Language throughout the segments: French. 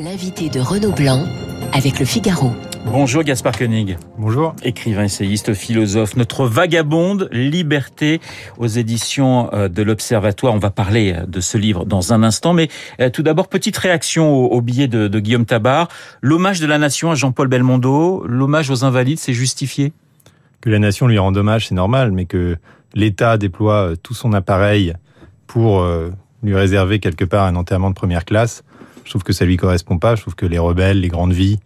L'invité de Renaud Blanc avec le Figaro. Bonjour Gaspard Koenig. Bonjour. Écrivain, essayiste, philosophe. Notre vagabonde, Liberté, aux éditions euh, de l'Observatoire. On va parler euh, de ce livre dans un instant. Mais euh, tout d'abord, petite réaction au, billet de, de Guillaume Tabar. L'hommage de la nation à Jean-Paul Belmondo, l'hommage aux invalides, c'est justifié? Que la nation lui rende hommage, c'est normal, mais que l'État déploie tout son appareil pour lui réserver quelque part un enterrement de première classe, je trouve que ça lui correspond pas. Je trouve que les rebelles, les grandes vies,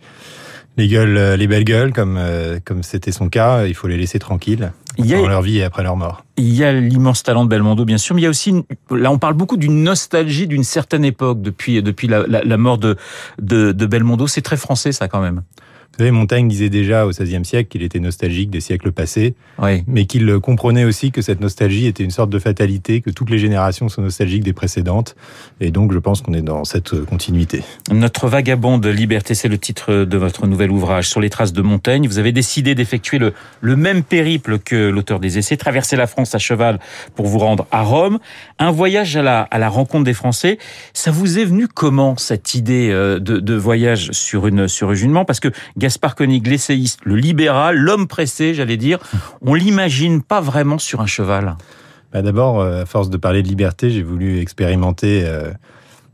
les gueules, euh, les belles gueules, comme euh, comme c'était son cas, il faut les laisser tranquilles dans leur vie et après leur mort. Il y a l'immense talent de Belmondo, bien sûr, mais il y a aussi, là, on parle beaucoup d'une nostalgie d'une certaine époque depuis depuis la, la, mort de, de, de Belmondo. C'est très français, ça, quand même. Vous savez, Montaigne disait déjà au XVIe siècle qu'il était nostalgique des siècles passés, mais qu'il comprenait aussi que cette nostalgie était une sorte de fatalité, que toutes les générations sont nostalgiques des précédentes. Et donc, je pense qu'on est dans cette continuité. Notre vagabond de liberté, c'est le titre de votre nouvel ouvrage, Sur les traces de Montaigne. Vous avez décidé d'effectuer le, le même périple que l'auteur des essais, traverser la France à cheval pour vous rendre à Rome. Un voyage à la, à la rencontre des Français. Ça vous est venu comment, cette idée euh, de, de voyage sur une, sur une jument Parce que Gaspard Koenig, l'essayiste, le libéral, l'homme pressé, j'allais dire, on l'imagine pas vraiment sur un cheval. Bah D'abord, euh, à force de parler de liberté, j'ai voulu expérimenter euh,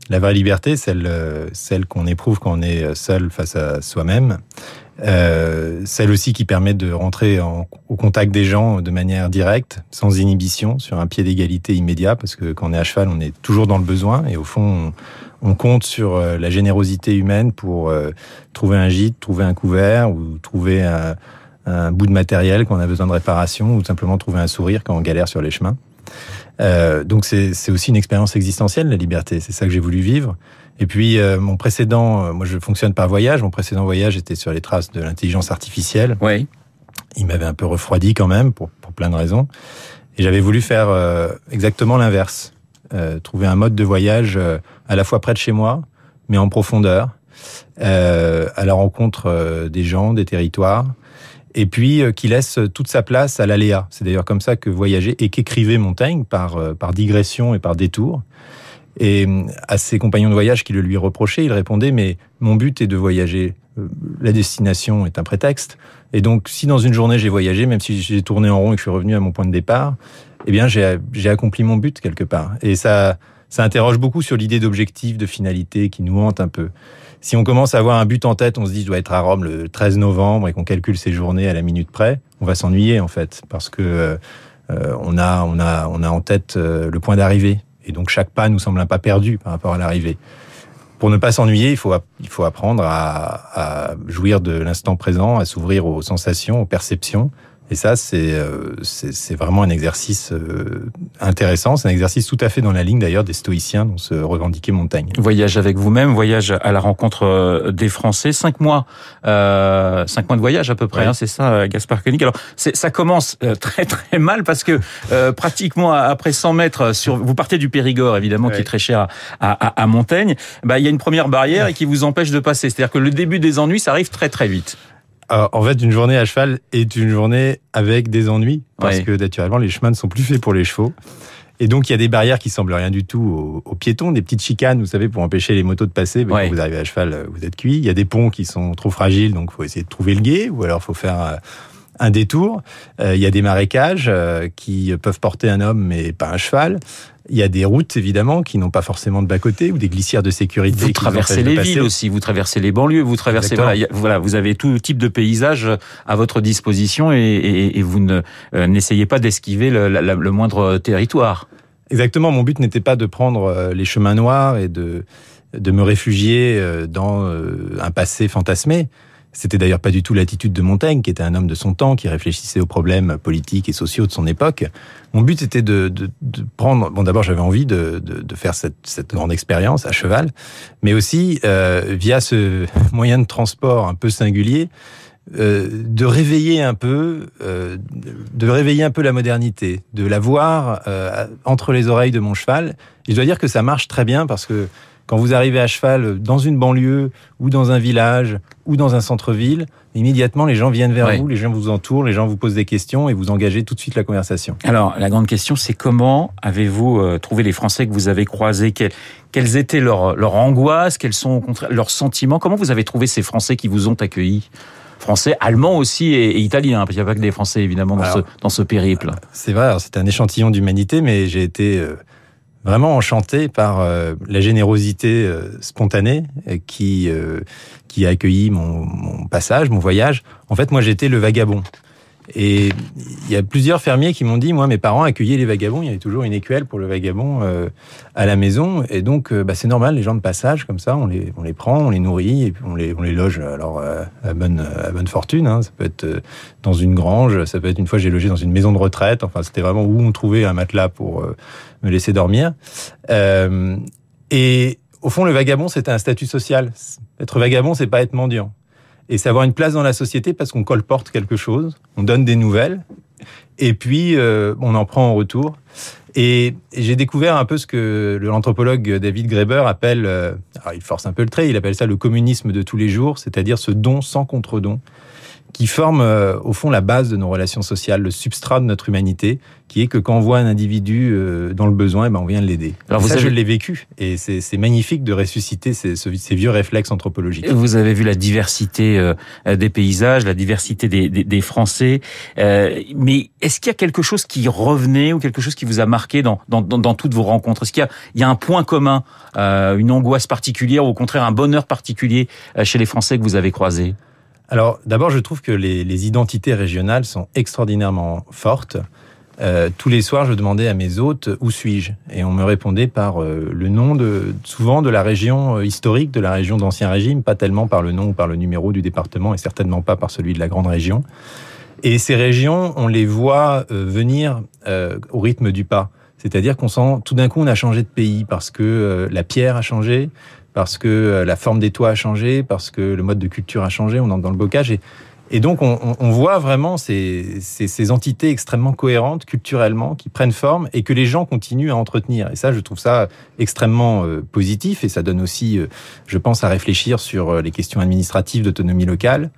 la vraie liberté, celle, celle qu'on éprouve quand on est seul face à soi-même. Euh, celle aussi qui permet de rentrer en, au contact des gens de manière directe, sans inhibition, sur un pied d'égalité immédiat, parce que quand on est à cheval, on est toujours dans le besoin, et au fond, on, compte sur euh, la générosité humaine pour euh, trouver un gîte, trouver un couvert, ou trouver un, un bout de matériel quand on a besoin de réparation, ou simplement trouver un sourire quand on galère sur les chemins. Euh, donc c'est aussi une expérience existentielle, la liberté. C'est ça que j'ai voulu vivre. Et puis euh, mon précédent, euh, moi je fonctionne par voyage. Mon précédent voyage était sur les traces de l'intelligence artificielle. Oui. Il m'avait un peu refroidi quand même pour, pour plein de raisons. Et j'avais voulu faire euh, exactement l'inverse. trouver un mode de voyage à la fois près de chez moi, mais en profondeur, à la rencontre des gens, des territoires, et puis qui laisse toute sa place à l'aléa. C'est d'ailleurs comme ça que voyager et qu'écrivait Montaigne par, par digression et par détour. Et euh, à ses compagnons de voyage qui le lui reprochaient, il répondait Mais mon but est de voyager. Euh, la destination est un prétexte. Et donc, si dans une journée j'ai voyagé, même si j'ai tourné en rond et que je suis revenu à mon point de départ, eh bien, j'ai accompli mon but quelque part. Et ça, ça interroge beaucoup sur l'idée d'objectif, de finalité qui nous hante un peu. Si on commence à avoir un but en tête, on se dit je dois être à Rome le 13 novembre et qu'on calcule ses journées à la minute près, on va s'ennuyer en fait parce que euh, on a on a on a en tête le point d'arrivée et donc chaque pas nous semble un pas perdu par rapport à l'arrivée. Pour ne pas s'ennuyer, il faut, il faut apprendre à jouir de l'instant présent, à s'ouvrir aux sensations, aux perceptions, et ça, c'est euh, vraiment un exercice euh, intéressant. C'est un exercice tout à fait dans la ligne d'ailleurs des stoïciens dont se revendiquait Montaigne. Voyage avec vous-même, voyage à la rencontre euh, des Français. Cinq mois, euh, cinq mois de voyage à peu près. Hein, c'est ça, Gaspard Koenig. Alors, ça commence très très mal parce que pratiquement après 100 mètres, sur, vous partez du Périgord évidemment, qui est très cher à, à, à Montaigne. Bah, il y a une première barrière et qui vous empêche de passer. C'est-à-dire que le début des ennuis, ça arrive très très vite. Euh, en fait, une journée à cheval est une journée avec des ennuis, parce que naturellement, les chemins ne sont plus faits pour les chevaux. Et donc, il y a des barrières qui semblent rien du tout aux, piétons, des petites chicanes, vous savez, pour empêcher les motos de passer. Mais quand vous arrivez à cheval, vous êtes cuit. Il y a des ponts qui sont trop fragiles, donc il faut essayer de trouver le guet, ou alors il faut faire euh, un détour. Euh, il y a des marécages qui peuvent porter un homme, mais pas un cheval. Il y a des routes évidemment qui n'ont pas forcément de bas côté ou des glissières de sécurité. Vous traversez les villes aussi, vous traversez les banlieues, vous traversez voilà, vous avez tout type de paysage à votre disposition et, et, vous ne euh, n'essayez pas d'esquiver le, le, moindre territoire. Exactement, mon but n'était pas de prendre euh, les chemins noirs et de de me réfugier euh, dans un passé fantasmé. C'était d'ailleurs pas du tout l'attitude de Montaigne, qui était un homme de son temps, qui réfléchissait aux problèmes politiques et sociaux de son époque. Mon but était de, prendre. Bon, d'abord, j'avais envie de, faire cette, grande expérience à cheval, mais aussi euh, via ce moyen de transport un peu singulier. Euh, de réveiller un peu, euh, de réveiller un peu la modernité, de la voir entre les oreilles de mon cheval. Et je dois dire que ça marche très bien parce que Quand vous arrivez à cheval dans une banlieue ou dans un village ou dans un centre-ville, immédiatement les gens viennent vers vous, les gens vous entourent, les gens vous posent des questions et vous engagez tout de suite la conversation. Alors la grande question c'est comment avez-vous euh, trouvé les Français que vous avez croisés? Quelles, étaient leurs, leurs angoisses, quels sont leurs sentiments? Comment vous avez trouvé ces Français qui vous ont accueillis? Français, allemands aussi et, italiens, parce qu'il n'y a pas que des Français évidemment dans, ce, dans ce périple. C'est vrai, c'est un échantillon d'humanité, mais j'ai été euh, vraiment enchanté par euh, la générosité euh, spontanée qui qui a accueilli mon, mon, passage, mon voyage. En fait, moi, j'étais le vagabond. Et il y a plusieurs fermiers qui m'ont dit, moi, mes parents accueillaient les vagabonds. Il y avait toujours une écuelle pour le vagabond euh, à la maison. Et donc, euh, bah, c'est normal, les gens de passage, comme ça, on les, on les prend, on les nourrit et puis on les, on les loge alors euh, à, bonne, à bonne fortune. Hein. Ça peut être dans une grange, ça peut être une fois j'ai logé dans une maison de retraite. Enfin, c'était vraiment où on trouvait un matelas pour me laisser dormir. et au fond, le vagabond, c'était un statut social. Être vagabond, c'est pas être mendiant et c'est avoir une place dans la société parce qu'on colporte quelque chose, on donne des nouvelles, et puis euh, on en prend en retour. Et, j'ai découvert un peu ce que l'anthropologue David Graeber appelle, euh, alors il force un peu le trait, il appelle ça le communisme de tous les jours, c'est-à-dire ce don sans contre-don qui forme euh, au fond la base de nos relations sociales, le substrat de notre humanité, qui est que quand on voit un individu euh, dans le besoin, eh ben on vient l'aider. Alors vous ça, je l'ai vécu, et c'est magnifique de ressusciter ces, ces, vieux réflexes anthropologiques. Vous avez vu la diversité euh, des paysages, la diversité des, des, des Français, mais est-ce qu'il y a quelque chose qui revenait ou quelque chose qui vous a marqué dans, dans, dans, dans toutes vos rencontres? Est-ce qu'il y y a un point commun, une angoisse particulière ou au contraire un bonheur particulier chez les Français que vous avez croisés? Alors d'abord, je trouve que les, identités régionales sont extraordinairement fortes. Euh, tous les soirs, je demandais à mes hôtes où suis-je, et on me répondait par euh, le nom de souvent de la région euh, historique, de la région d'Ancien Régime, pas tellement par le nom ou par le numéro du département, et certainement pas par celui de la grande région. Et ces régions, on les voit venir au rythme du pas. C'est-à-dire qu'on sent tout d'un coup on a changé de pays parce que la pierre a changé, parce que euh, la forme des toits a changé, parce que le mode de culture a changé, on entre dans le bocage. Et, donc, on, voit vraiment ces, entités extrêmement cohérentes culturellement qui prennent forme et que les gens continuent à entretenir. Et ça, je trouve ça extrêmement euh, positif et ça donne aussi, euh, je pense, à réfléchir sur les questions administratives d'autonomie locale.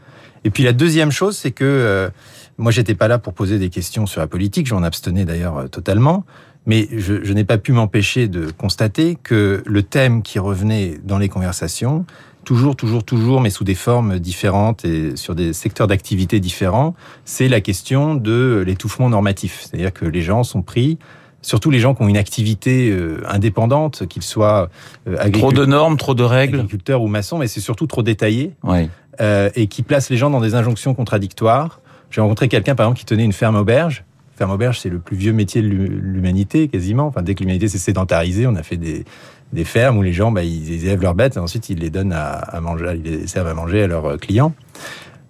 Et puis la deuxième chose, c'est que moi, j'étais pas là pour poser des questions sur la politique, j'en abstenais d'ailleurs totalement. Mais je, je n'ai pas pu m'empêcher de constater que le thème qui revenait dans les conversations, toujours, toujours, toujours, mais sous des formes différentes et sur des secteurs d'activité différents, c'est la question de l'étouffement normatif. C'est-à-dire que les gens sont pris surtout les gens qui ont une activité euh, indépendante, qu'ils soient euh, agriculteurs, trop de normes, trop de règles, agriculteurs ou maçons, mais c'est surtout trop détaillé, oui. euh, et qui placent les gens dans des injonctions contradictoires. J'ai rencontré quelqu'un, par exemple, qui tenait une ferme auberge, ferme auberge, c'est le plus vieux métier de l'humanité quasiment. Enfin, dès que l'humanité s'est sédentarisée, on a fait des, fermes où les gens, bah, ils élèvent leurs bêtes et ensuite ils les donnent à, à manger, ils les servent à manger à leurs clients.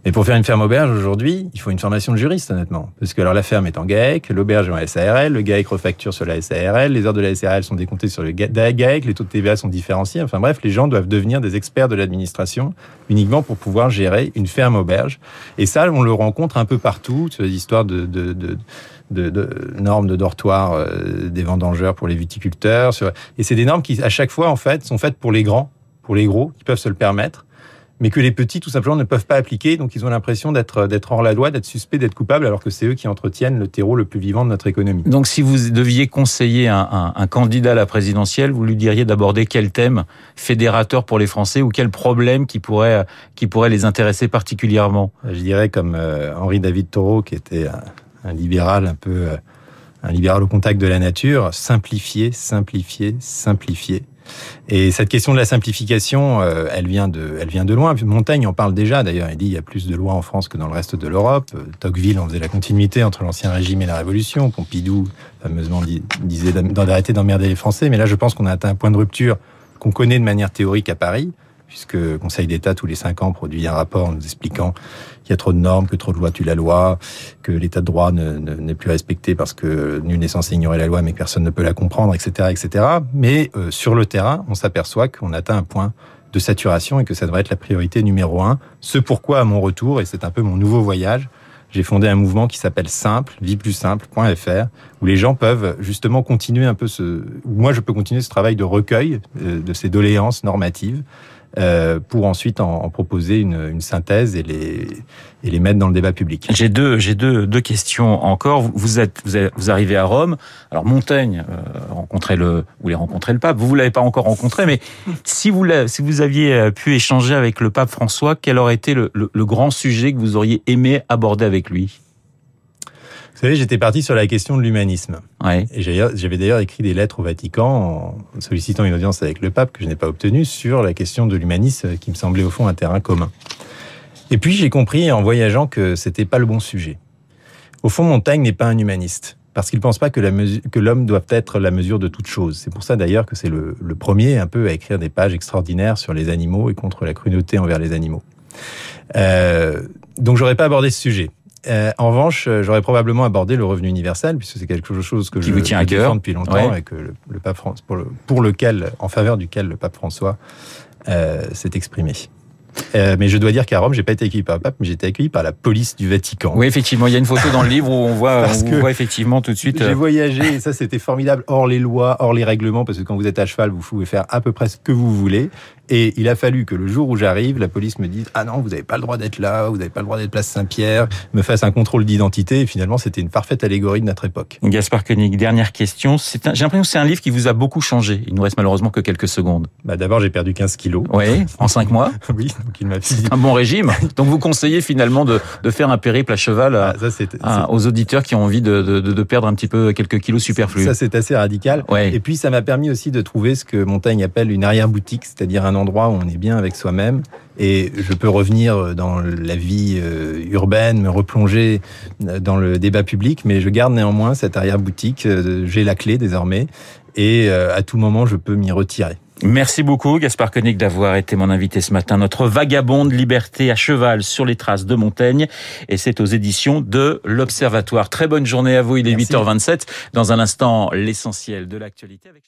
Mais pour faire une ferme auberge aujourd'hui, il faut une formation de juriste, honnêtement. Parce que alors la ferme est en GAEC, l'auberge est en SARL, le GAEC refacture sur la SARL, les heures de la SARL sont décomptées sur le GAEC, les taux de TVA sont différenciés. Enfin bref, les gens doivent devenir des experts de l'administration uniquement pour pouvoir gérer une ferme auberge. Et ça, on le rencontre un peu partout, sur les histoires de, de, de de, normes de dortoir euh, des vendangeurs pour les viticulteurs. Et c'est des normes qui, à chaque fois, en fait, sont faites pour les grands, pour les gros, qui peuvent se le permettre mais que les petits, tout simplement, ne peuvent pas appliquer. Donc, ils ont l'impression d'être d'être hors la loi, d'être suspects, d'être coupables, alors que c'est eux qui entretiennent le terreau le plus vivant de notre économie. Donc, si vous deviez conseiller un, un, un candidat à la présidentielle, vous lui diriez d'aborder quel thème fédérateur pour les Français ou quel problème qui pourrait qui pourrait les intéresser particulièrement? Je dirais comme euh, Henri David Thoreau, qui était un, un libéral un peu euh, un libéral au contact de la nature, simplifier, simplifier, simplifier. Et cette question de la simplification, euh, elle vient de, elle vient de loin. Montaigne en parle déjà. D'ailleurs, il dit il y a plus de lois en France que dans le reste de l'Europe. Euh, Tocqueville en faisait la continuité entre l'ancien régime et la Révolution. Pompidou, fameusement, disait d'arrêter d'emmerder les Français. Mais là, je pense qu'on a atteint un point de rupture qu'on connaît de manière théorique à Paris puisque le Conseil d'État, tous les cinq ans, produit un rapport nous expliquant qu'il y a trop de normes, que trop de lois tuent la loi, que l'état de droit n'est plus respecté parce que nul n'est censé ignorer la loi, mais que personne ne peut la comprendre, etc., etc. Mais euh, sur le terrain, on s'aperçoit qu'on atteint un point de saturation et que ça devrait être la priorité numéro un. Ce pourquoi, à mon retour, et c'est un peu mon nouveau voyage, j'ai fondé un mouvement qui s'appelle Simple, vie plus simple.fr, où les gens peuvent justement continuer un peu ce, moi je peux continuer ce travail de recueil de ces doléances normatives euh, pour ensuite en, en proposer une, une, synthèse et les, et les mettre dans le débat public. J'ai deux, j'ai deux, deux questions encore. Vous êtes, vous, êtes, vous arrivez à Rome. Alors Montaigne euh, rencontrait le, vous voulez rencontrer le pape. Vous, vous l'avez pas encore rencontré, mais si vous, si vous aviez euh, pu échanger avec le pape François, quel aurait été le, le, le grand sujet que vous auriez aimé aborder avec lui? Savez, j'étais parti sur la question de l'humanisme. Ouais. Et j'avais d'ailleurs écrit des lettres au Vatican en sollicitant une audience avec le pape que je n'ai pas obtenue sur la question de l'humanisme qui me semblait au fond un terrain commun. Et puis j'ai compris en voyageant que c'était pas le bon sujet. Au fond, Montaigne n'est pas un humaniste parce qu'il pense pas que l'homme doit être la mesure de toute chose. C'est pour ça d'ailleurs que c'est le, le, premier un peu à écrire des pages extraordinaires sur les animaux et contre la cruauté envers les animaux. Euh, donc j'aurais pas abordé ce sujet. Euh, en revanche, euh, j'aurais probablement abordé le revenu universel, puisque c'est quelque chose que Qui je, vous tient à cœur depuis longtemps ouais. et que le, le pape France, pour, le, pour, lequel, en faveur duquel le pape François euh, s'est exprimé. Euh, mais je dois dire qu'à Rome, j'ai pas été accueilli par le pape, mais j'ai été accueilli par la police du Vatican. Oui, effectivement, il y a une photo dans le livre où on voit, on voit effectivement tout de suite. J'ai voyagé et ça c'était formidable, hors les lois, hors les règlements, parce que quand vous êtes à cheval, vous pouvez faire à peu près ce que vous voulez. Et il a fallu que le jour où j'arrive, la police me dise ah non, vous n'avez pas le droit d'être là, vous n'avez pas le droit d'être place Saint-Pierre, me fasse un contrôle d'identité. Et finalement, c'était une parfaite allégorie de notre époque. Gaspard Koenig, dernière question. J'ai l'impression que c'est un livre qui vous a beaucoup changé. Il nous reste malheureusement que quelques secondes. Bah d'abord, j'ai perdu 15 kilos. Oui, en 5 mois. oui, donc il m'a un bon régime. Donc vous conseillez finalement de, de faire un périple à cheval à, ah, ça, à, aux auditeurs qui ont envie de, de, de, perdre un petit peu quelques kilos superflus. Ça c'est assez radical. Ouais. Et puis ça m'a permis aussi de trouver ce que Montaigne appelle une arrière-boutique, c'est-à-dire un endroit où on est bien avec soi-même et je peux revenir dans la vie urbaine, me replonger dans le débat public, mais je garde néanmoins cette arrière-boutique. J'ai la clé désormais et à tout moment je peux m'y retirer. Merci beaucoup, Gaspard Koenig, d'avoir été mon invité ce matin. Notre vagabonde liberté à cheval sur les traces de Montaigne. Et c'est aux éditions de l'Observatoire. Très bonne journée à vous. Il est Merci. 8h27. Dans un instant, l'essentiel de l'actualité avec